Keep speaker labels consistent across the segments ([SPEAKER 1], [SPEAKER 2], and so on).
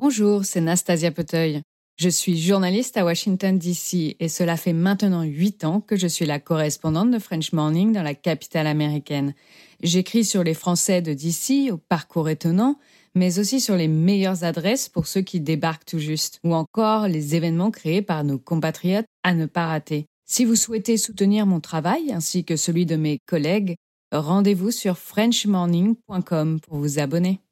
[SPEAKER 1] Bonjour, c'est Nastasia Poteuil. Je suis journaliste à Washington, D.C. et cela fait maintenant huit ans que je suis la correspondante de French Morning dans la capitale américaine. J'écris sur les Français de D.C. au parcours étonnant, mais aussi sur les meilleures adresses pour ceux qui débarquent tout juste, ou encore les événements créés par nos compatriotes à ne pas rater. Si vous souhaitez soutenir mon travail ainsi que celui de mes collègues, rendez-vous sur frenchmorning.com pour vous abonner.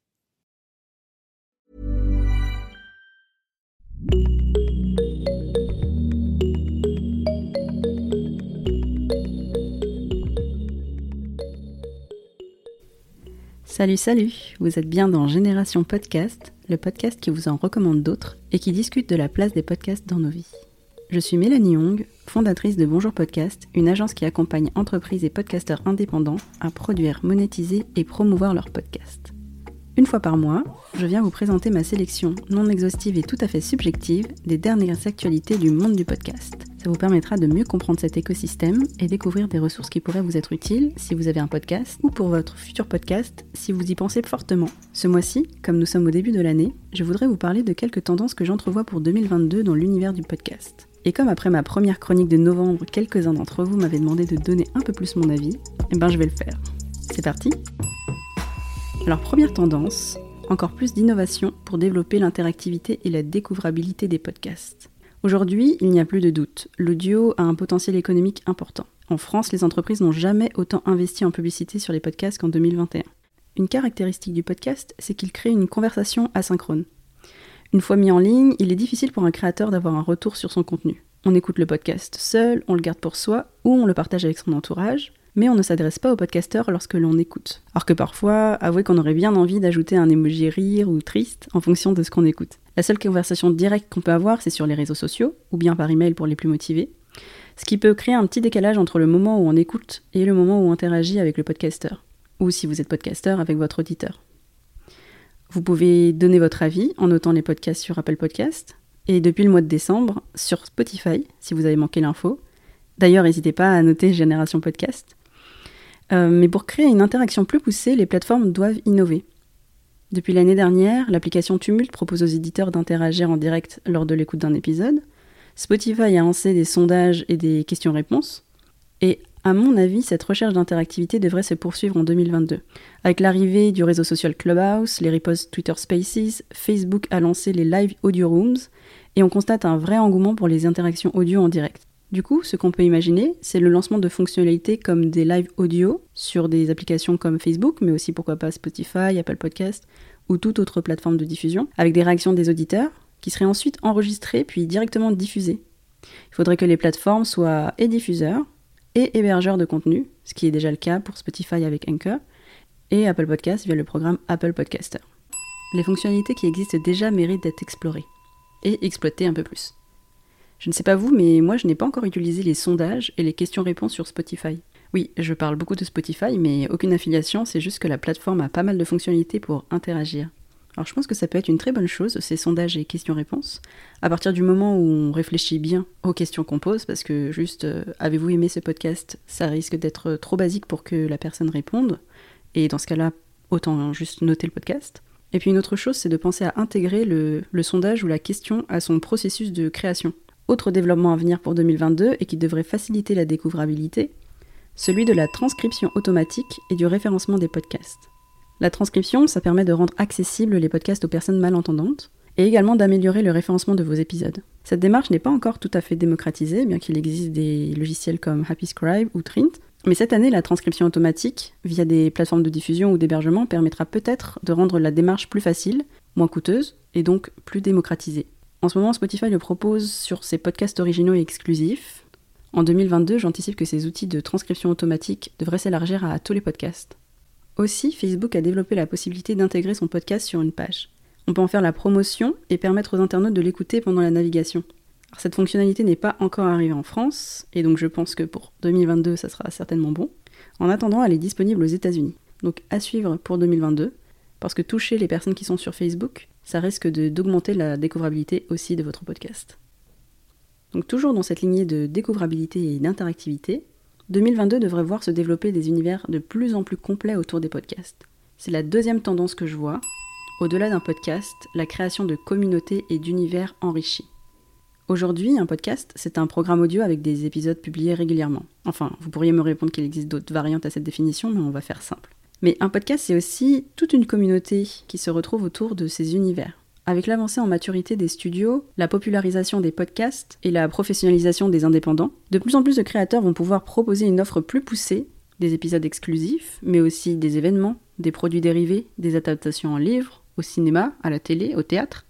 [SPEAKER 2] Salut, salut Vous êtes bien dans Génération Podcast, le podcast qui vous en recommande d'autres et qui discute de la place des podcasts dans nos vies. Je suis Mélanie Young, fondatrice de Bonjour Podcast, une agence qui accompagne entreprises et podcasteurs indépendants à produire, monétiser et promouvoir leurs podcasts. Une fois par mois, je viens vous présenter ma sélection non exhaustive et tout à fait subjective des dernières actualités du monde du podcast. Ça vous permettra de mieux comprendre cet écosystème et découvrir des ressources qui pourraient vous être utiles si vous avez un podcast ou pour votre futur podcast si vous y pensez fortement. Ce mois-ci, comme nous sommes au début de l'année, je voudrais vous parler de quelques tendances que j'entrevois pour 2022 dans l'univers du podcast. Et comme après ma première chronique de novembre, quelques-uns d'entre vous m'avaient demandé de donner un peu plus mon avis, eh ben je vais le faire. C'est parti alors première tendance, encore plus d'innovation pour développer l'interactivité et la découvrabilité des podcasts. Aujourd'hui, il n'y a plus de doute, l'audio a un potentiel économique important. En France, les entreprises n'ont jamais autant investi en publicité sur les podcasts qu'en 2021. Une caractéristique du podcast, c'est qu'il crée une conversation asynchrone. Une fois mis en ligne, il est difficile pour un créateur d'avoir un retour sur son contenu. On écoute le podcast seul, on le garde pour soi, ou on le partage avec son entourage, mais on ne s'adresse pas aux podcasteurs lorsque l'on écoute. Alors que parfois, avouez qu'on aurait bien envie d'ajouter un emoji rire ou triste en fonction de ce qu'on écoute. La seule conversation directe qu'on peut avoir, c'est sur les réseaux sociaux, ou bien par email pour les plus motivés, ce qui peut créer un petit décalage entre le moment où on écoute et le moment où on interagit avec le podcasteur, ou si vous êtes podcasteur avec votre auditeur. Vous pouvez donner votre avis en notant les podcasts sur Apple Podcast, et depuis le mois de décembre, sur Spotify, si vous avez manqué l'info. D'ailleurs, n'hésitez pas à noter Génération Podcast. Euh, mais pour créer une interaction plus poussée, les plateformes doivent innover. Depuis l'année dernière, l'application Tumult propose aux éditeurs d'interagir en direct lors de l'écoute d'un épisode. Spotify a lancé des sondages et des questions-réponses. Et à mon avis, cette recherche d'interactivité devrait se poursuivre en 2022. Avec l'arrivée du réseau social Clubhouse, les reposts Twitter Spaces, Facebook a lancé les live audio rooms et on constate un vrai engouement pour les interactions audio en direct. Du coup, ce qu'on peut imaginer, c'est le lancement de fonctionnalités comme des live audio sur des applications comme Facebook, mais aussi pourquoi pas Spotify, Apple Podcast ou toute autre plateforme de diffusion, avec des réactions des auditeurs qui seraient ensuite enregistrées puis directement diffusées. Il faudrait que les plateformes soient et diffuseurs et hébergeurs de contenu, ce qui est déjà le cas pour Spotify avec Anchor, et Apple Podcast via le programme Apple Podcaster. Les fonctionnalités qui existent déjà méritent d'être explorées et exploitées un peu plus. Je ne sais pas vous, mais moi je n'ai pas encore utilisé les sondages et les questions-réponses sur Spotify. Oui, je parle beaucoup de Spotify, mais aucune affiliation, c'est juste que la plateforme a pas mal de fonctionnalités pour interagir. Alors je pense que ça peut être une très bonne chose, ces sondages et questions-réponses, à partir du moment où on réfléchit bien aux questions qu'on pose, parce que juste euh, avez-vous aimé ce podcast? Ça risque d'être trop basique pour que la personne réponde, et dans ce cas-là, autant juste noter le podcast. Et puis une autre chose, c'est de penser à intégrer le sondage ou la question à son processus de création. Autre développement à venir pour 2022 et qui devrait faciliter la découvrabilité, celui de la transcription automatique et du référencement des podcasts. La transcription, ça permet de rendre accessibles les podcasts aux personnes malentendantes et également d'améliorer le référencement de vos épisodes. Cette démarche n'est pas encore tout à fait démocratisée, bien qu'il existe des logiciels comme Happy Scribe ou Trint, mais cette année, la transcription automatique, via des plateformes de diffusion ou d'hébergement, permettra peut-être de rendre la démarche plus facile, moins coûteuse et donc plus démocratisée. En ce moment, Spotify le propose sur ses podcasts originaux et exclusifs. En 2022, j'anticipe que ces outils de transcription automatique devraient s'élargir à tous les podcasts. Aussi, Facebook a développé la possibilité d'intégrer son podcast sur une page. On peut en faire la promotion et permettre aux internautes de l'écouter pendant la navigation. cette fonctionnalité n'est pas encore arrivée en France, et donc je pense que pour 2022, ça sera certainement bon. En attendant, elle est disponible aux États-Unis. Donc à suivre pour 2022, parce que toucher les personnes qui sont sur Facebook, ça risque d'augmenter la découvrabilité aussi de votre podcast. Donc toujours dans cette lignée de découvrabilité et d'interactivité, 2022 devrait voir se développer des univers de plus en plus complets autour des podcasts. C'est la deuxième tendance que je vois, au-delà d'un podcast, la création de communautés et d'univers enrichis. Aujourd'hui, un podcast, c'est un programme audio avec des épisodes publiés régulièrement. Enfin, vous pourriez me répondre qu'il existe d'autres variantes à cette définition, mais on va faire simple. Mais un podcast, c'est aussi toute une communauté qui se retrouve autour de ces univers. Avec l'avancée en maturité des studios, la popularisation des podcasts et la professionnalisation des indépendants, de plus en plus de créateurs vont pouvoir proposer une offre plus poussée, des épisodes exclusifs, mais aussi des événements, des produits dérivés, des adaptations en livres, au cinéma, à la télé, au théâtre.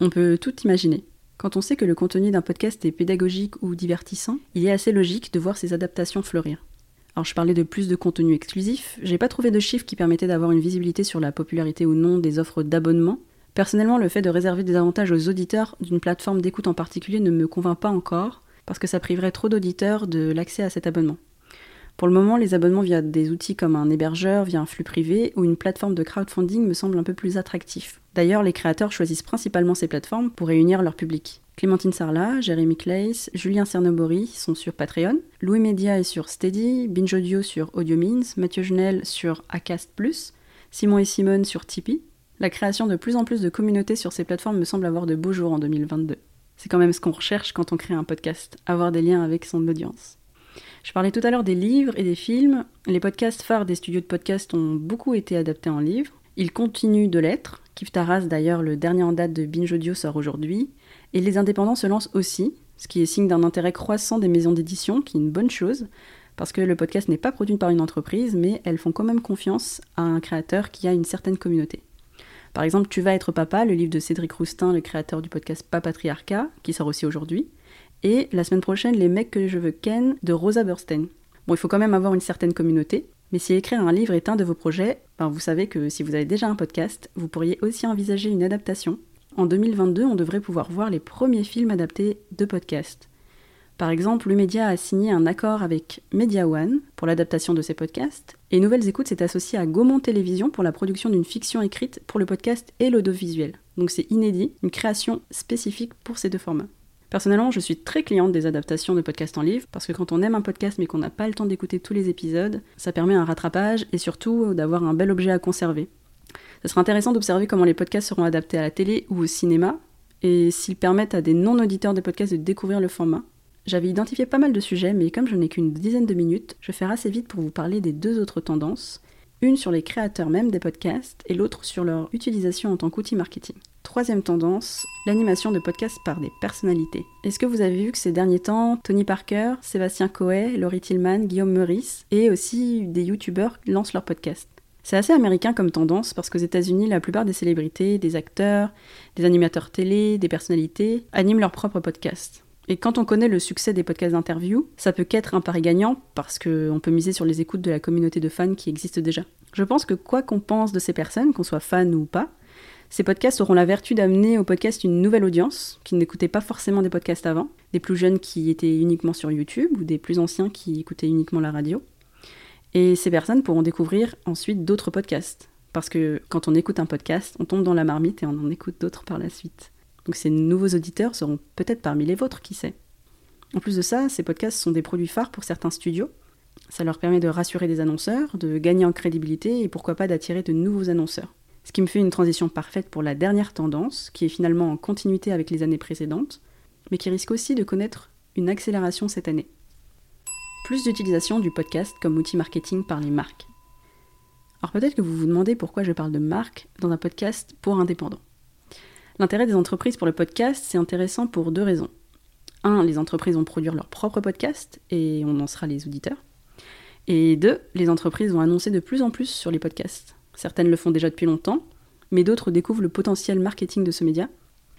[SPEAKER 2] On peut tout imaginer. Quand on sait que le contenu d'un podcast est pédagogique ou divertissant, il est assez logique de voir ces adaptations fleurir. Alors je parlais de plus de contenu exclusif, j'ai pas trouvé de chiffres qui permettaient d'avoir une visibilité sur la popularité ou non des offres d'abonnement. Personnellement, le fait de réserver des avantages aux auditeurs d'une plateforme d'écoute en particulier ne me convainc pas encore, parce que ça priverait trop d'auditeurs de l'accès à cet abonnement. Pour le moment, les abonnements via des outils comme un hébergeur, via un flux privé ou une plateforme de crowdfunding me semblent un peu plus attractifs. D'ailleurs, les créateurs choisissent principalement ces plateformes pour réunir leur public. Clémentine Sarla, Jérémy Claes, Julien Cernobori sont sur Patreon, Louis Media est sur Steady, Binge Audio sur AudioMeans, Mathieu Genel sur Acast+, Simon et Simone sur Tipeee. La création de plus en plus de communautés sur ces plateformes me semble avoir de beaux jours en 2022. C'est quand même ce qu'on recherche quand on crée un podcast, avoir des liens avec son audience. Je parlais tout à l'heure des livres et des films. Les podcasts phares des studios de podcast ont beaucoup été adaptés en livres. Ils continuent de l'être. Kif Taras, d'ailleurs, le dernier en date de Binge Audio sort aujourd'hui. Et les indépendants se lancent aussi, ce qui est signe d'un intérêt croissant des maisons d'édition, qui est une bonne chose, parce que le podcast n'est pas produit par une entreprise, mais elles font quand même confiance à un créateur qui a une certaine communauté. Par exemple, Tu vas être papa, le livre de Cédric Roustin, le créateur du podcast Papatriarcat, qui sort aussi aujourd'hui. Et la semaine prochaine, Les mecs que je veux ken de Rosa Burstein. Bon, il faut quand même avoir une certaine communauté, mais si écrire un livre est un de vos projets, ben vous savez que si vous avez déjà un podcast, vous pourriez aussi envisager une adaptation. En 2022, on devrait pouvoir voir les premiers films adaptés de podcasts. Par exemple, le média a signé un accord avec Media One pour l'adaptation de ses podcasts, et Nouvelles Écoutes s'est associé à Gaumont Télévision pour la production d'une fiction écrite pour le podcast et l'audiovisuel. Donc c'est inédit, une création spécifique pour ces deux formats. Personnellement, je suis très cliente des adaptations de podcasts en livre, parce que quand on aime un podcast mais qu'on n'a pas le temps d'écouter tous les épisodes, ça permet un rattrapage et surtout d'avoir un bel objet à conserver. Ce sera intéressant d'observer comment les podcasts seront adaptés à la télé ou au cinéma, et s'ils permettent à des non-auditeurs de podcasts de découvrir le format. J'avais identifié pas mal de sujets, mais comme je n'ai qu'une dizaine de minutes, je vais faire assez vite pour vous parler des deux autres tendances, une sur les créateurs même des podcasts et l'autre sur leur utilisation en tant qu'outil marketing. Troisième tendance, l'animation de podcasts par des personnalités. Est-ce que vous avez vu que ces derniers temps, Tony Parker, Sébastien Coe, Laurie Tillman, Guillaume Meurice et aussi des youtubeurs lancent leurs podcasts? C'est assez américain comme tendance parce qu'aux États-Unis, la plupart des célébrités, des acteurs, des animateurs télé, des personnalités animent leurs propres podcasts. Et quand on connaît le succès des podcasts d'interview, ça peut qu'être un pari gagnant parce qu'on peut miser sur les écoutes de la communauté de fans qui existe déjà. Je pense que quoi qu'on pense de ces personnes, qu'on soit fan ou pas, ces podcasts auront la vertu d'amener au podcast une nouvelle audience qui n'écoutait pas forcément des podcasts avant, des plus jeunes qui étaient uniquement sur YouTube ou des plus anciens qui écoutaient uniquement la radio. Et ces personnes pourront découvrir ensuite d'autres podcasts. Parce que quand on écoute un podcast, on tombe dans la marmite et on en écoute d'autres par la suite. Donc ces nouveaux auditeurs seront peut-être parmi les vôtres, qui sait. En plus de ça, ces podcasts sont des produits phares pour certains studios. Ça leur permet de rassurer des annonceurs, de gagner en crédibilité et pourquoi pas d'attirer de nouveaux annonceurs. Ce qui me fait une transition parfaite pour la dernière tendance, qui est finalement en continuité avec les années précédentes, mais qui risque aussi de connaître une accélération cette année plus d'utilisation du podcast comme outil marketing par les marques. Alors peut-être que vous vous demandez pourquoi je parle de marque dans un podcast pour indépendants. L'intérêt des entreprises pour le podcast, c'est intéressant pour deux raisons. Un, les entreprises vont produire leur propre podcast et on en sera les auditeurs. Et deux, les entreprises vont annoncer de plus en plus sur les podcasts. Certaines le font déjà depuis longtemps, mais d'autres découvrent le potentiel marketing de ce média.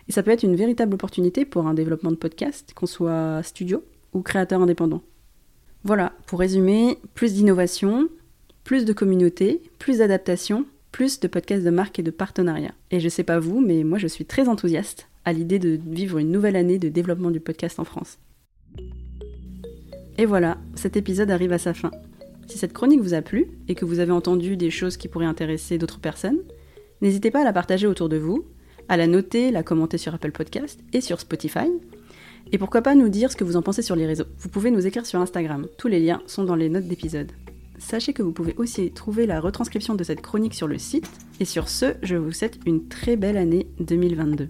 [SPEAKER 2] Et ça peut être une véritable opportunité pour un développement de podcast, qu'on soit studio ou créateur indépendant. Voilà, pour résumer, plus d'innovation, plus de communauté, plus d'adaptation, plus de podcasts de marque et de partenariat. Et je sais pas vous, mais moi je suis très enthousiaste à l'idée de vivre une nouvelle année de développement du podcast en France. Et voilà, cet épisode arrive à sa fin. Si cette chronique vous a plu et que vous avez entendu des choses qui pourraient intéresser d'autres personnes, n'hésitez pas à la partager autour de vous, à la noter, la commenter sur Apple Podcast et sur Spotify, et pourquoi pas nous dire ce que vous en pensez sur les réseaux. Vous pouvez nous écrire sur Instagram. Tous les liens sont dans les notes d'épisode. Sachez que vous pouvez aussi trouver la retranscription de cette chronique sur le site Et sur ce, je vous souhaite une très belle année 2022.